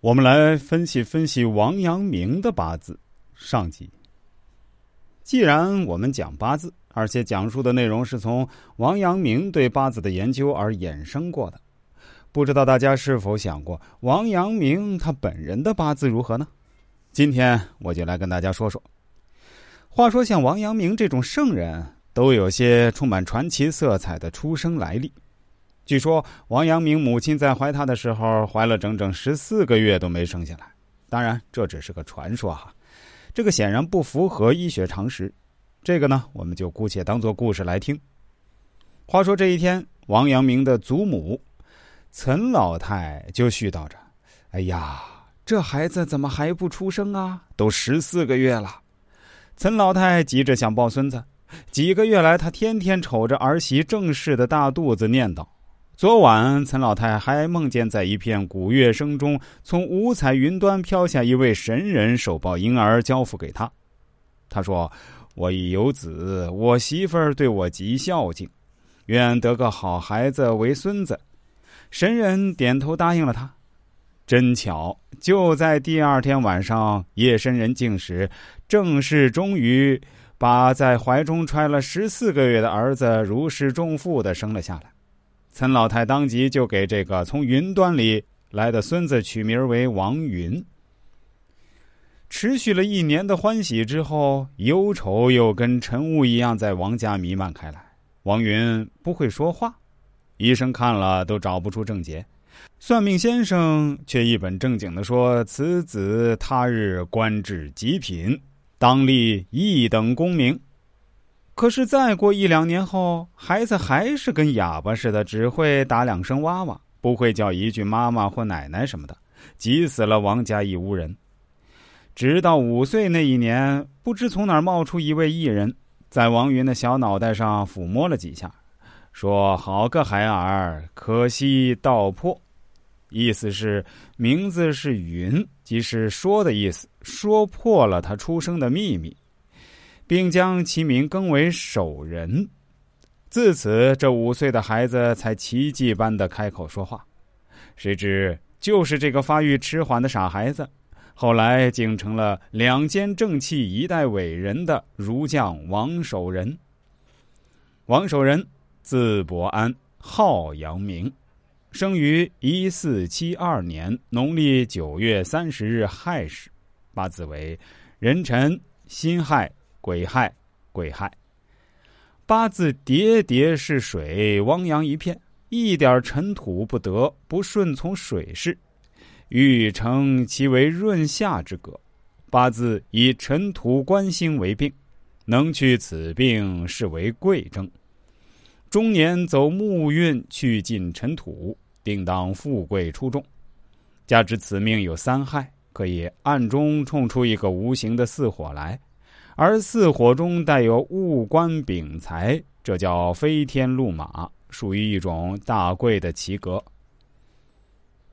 我们来分析分析王阳明的八字上集。既然我们讲八字，而且讲述的内容是从王阳明对八字的研究而衍生过的，不知道大家是否想过王阳明他本人的八字如何呢？今天我就来跟大家说说。话说，像王阳明这种圣人，都有些充满传奇色彩的出生来历。据说王阳明母亲在怀他的时候，怀了整整十四个月都没生下来。当然，这只是个传说哈。这个显然不符合医学常识，这个呢，我们就姑且当做故事来听。话说这一天，王阳明的祖母岑老太就絮叨着：“哎呀，这孩子怎么还不出生啊？都十四个月了。”岑老太急着想抱孙子，几个月来，她天天瞅着儿媳正式的大肚子，念叨：“昨晚，岑老太还梦见在一片鼓乐声中，从五彩云端飘下一位神人，手抱婴儿交付给他。他说：‘我已有子，我媳妇儿对我极孝敬，愿得个好孩子为孙子。’神人点头答应了他。真巧，就在第二天晚上，夜深人静时，正是终于把在怀中揣了十四个月的儿子如释重负的生了下来。岑老太当即就给这个从云端里来的孙子取名为王云。持续了一年的欢喜之后，忧愁又跟晨雾一样在王家弥漫开来。王云不会说话，医生看了都找不出症结，算命先生却一本正经的说：“此子他日官至极品，当立一等功名。”可是再过一两年后，孩子还是跟哑巴似的，只会打两声哇哇，不会叫一句妈妈或奶奶什么的，急死了王家一屋人。直到五岁那一年，不知从哪儿冒出一位艺人，在王云的小脑袋上抚摸了几下，说：“好个孩儿，可惜道破。”意思是名字是云，即是说的意思，说破了他出生的秘密。并将其名更为守仁。自此，这五岁的孩子才奇迹般的开口说话。谁知，就是这个发育迟缓的傻孩子，后来竟成了两肩正气、一代伟人的儒将王守仁。王守仁，字伯安，号阳明，生于一四七二年农历九月三十日亥时，八字为壬辰辛亥。癸亥，癸亥，八字叠叠是水，汪洋一片，一点尘土不得，不顺从水势，欲称其为润下之格。八字以尘土官星为病，能去此病，是为贵征。中年走木运，去尽尘土，定当富贵出众。加之此命有三害，可以暗中冲出一个无形的四火来。而四火中带有物官丙财，这叫飞天禄马，属于一种大贵的奇格。